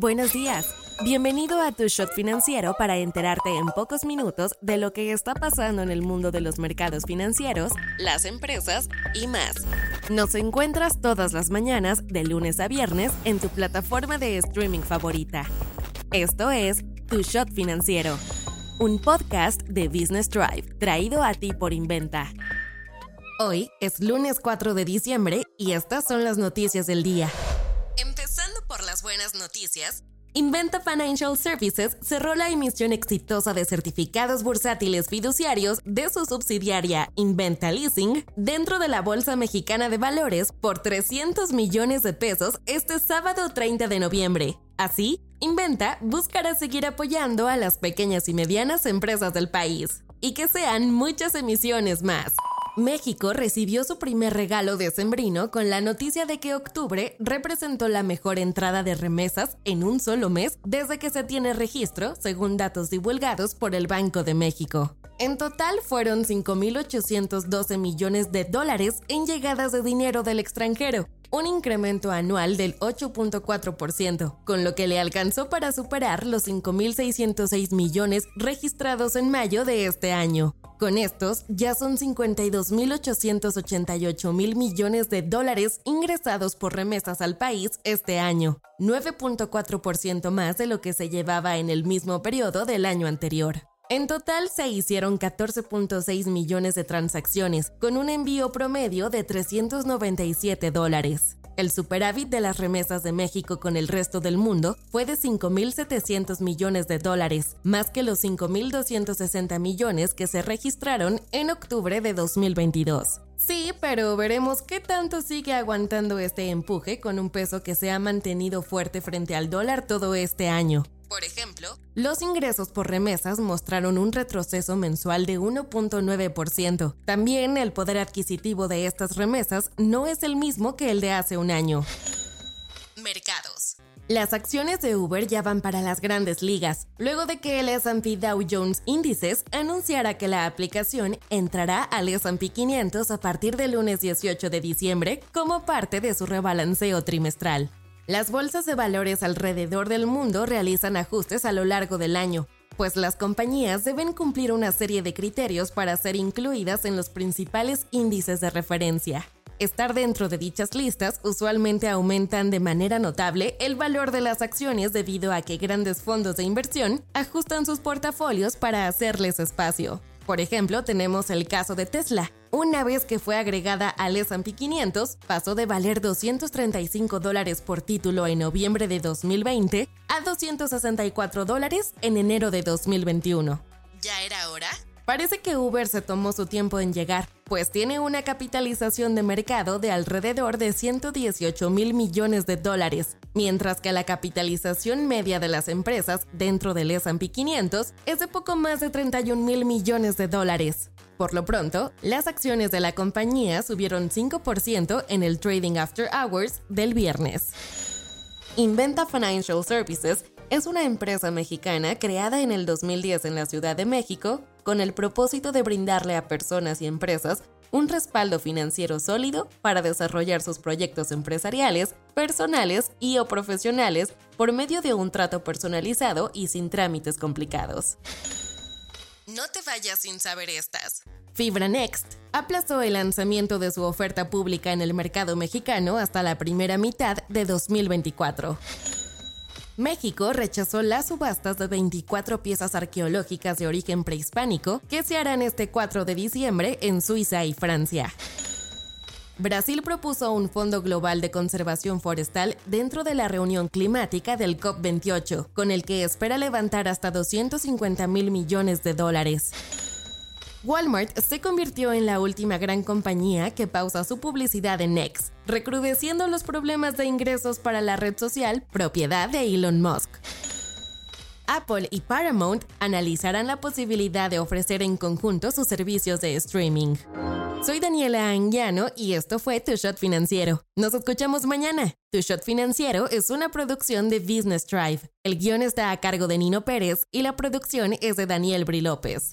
Buenos días. Bienvenido a Tu Shot Financiero para enterarte en pocos minutos de lo que está pasando en el mundo de los mercados financieros, las empresas y más. Nos encuentras todas las mañanas de lunes a viernes en tu plataforma de streaming favorita. Esto es Tu Shot Financiero, un podcast de Business Drive traído a ti por Inventa. Hoy es lunes 4 de diciembre y estas son las noticias del día. Buenas noticias, Inventa Financial Services cerró la emisión exitosa de certificados bursátiles fiduciarios de su subsidiaria Inventa Leasing dentro de la Bolsa Mexicana de Valores por 300 millones de pesos este sábado 30 de noviembre. Así, Inventa buscará seguir apoyando a las pequeñas y medianas empresas del país y que sean muchas emisiones más. México recibió su primer regalo de sembrino con la noticia de que octubre representó la mejor entrada de remesas en un solo mes desde que se tiene registro, según datos divulgados por el Banco de México. En total fueron 5.812 millones de dólares en llegadas de dinero del extranjero, un incremento anual del 8.4%, con lo que le alcanzó para superar los 5.606 millones registrados en mayo de este año. Con estos, ya son 52.888 mil millones de dólares ingresados por remesas al país este año, 9.4% más de lo que se llevaba en el mismo periodo del año anterior. En total se hicieron 14.6 millones de transacciones, con un envío promedio de 397 dólares. El superávit de las remesas de México con el resto del mundo fue de 5.700 millones de dólares, más que los 5.260 millones que se registraron en octubre de 2022. Sí, pero veremos qué tanto sigue aguantando este empuje con un peso que se ha mantenido fuerte frente al dólar todo este año. Por ejemplo, los ingresos por remesas mostraron un retroceso mensual de 1.9%. También el poder adquisitivo de estas remesas no es el mismo que el de hace un año. Mercados. Las acciones de Uber ya van para las grandes ligas, luego de que el S&P Dow Jones Índices anunciara que la aplicación entrará al S&P 500 a partir del lunes 18 de diciembre como parte de su rebalanceo trimestral. Las bolsas de valores alrededor del mundo realizan ajustes a lo largo del año, pues las compañías deben cumplir una serie de criterios para ser incluidas en los principales índices de referencia. Estar dentro de dichas listas usualmente aumentan de manera notable el valor de las acciones debido a que grandes fondos de inversión ajustan sus portafolios para hacerles espacio. Por ejemplo, tenemos el caso de Tesla. Una vez que fue agregada al S&P 500, pasó de valer 235 dólares por título en noviembre de 2020 a 264 dólares en enero de 2021. ¿Ya era hora? Parece que Uber se tomó su tiempo en llegar, pues tiene una capitalización de mercado de alrededor de 118 mil millones de dólares, mientras que la capitalización media de las empresas dentro del S&P 500 es de poco más de 31 mil millones de dólares. Por lo pronto, las acciones de la compañía subieron 5% en el Trading After Hours del viernes. Inventa Financial Services es una empresa mexicana creada en el 2010 en la Ciudad de México con el propósito de brindarle a personas y empresas un respaldo financiero sólido para desarrollar sus proyectos empresariales, personales y o profesionales por medio de un trato personalizado y sin trámites complicados. No te vayas sin saber estas. Fibra Next aplazó el lanzamiento de su oferta pública en el mercado mexicano hasta la primera mitad de 2024. México rechazó las subastas de 24 piezas arqueológicas de origen prehispánico que se harán este 4 de diciembre en Suiza y Francia. Brasil propuso un fondo global de conservación forestal dentro de la reunión climática del COP28, con el que espera levantar hasta 250 mil millones de dólares. Walmart se convirtió en la última gran compañía que pausa su publicidad en X, recrudeciendo los problemas de ingresos para la red social propiedad de Elon Musk. Apple y Paramount analizarán la posibilidad de ofrecer en conjunto sus servicios de streaming. Soy Daniela Anguiano y esto fue Tu Shot Financiero. Nos escuchamos mañana. Tu Shot Financiero es una producción de Business Drive. El guion está a cargo de Nino Pérez y la producción es de Daniel Bri López.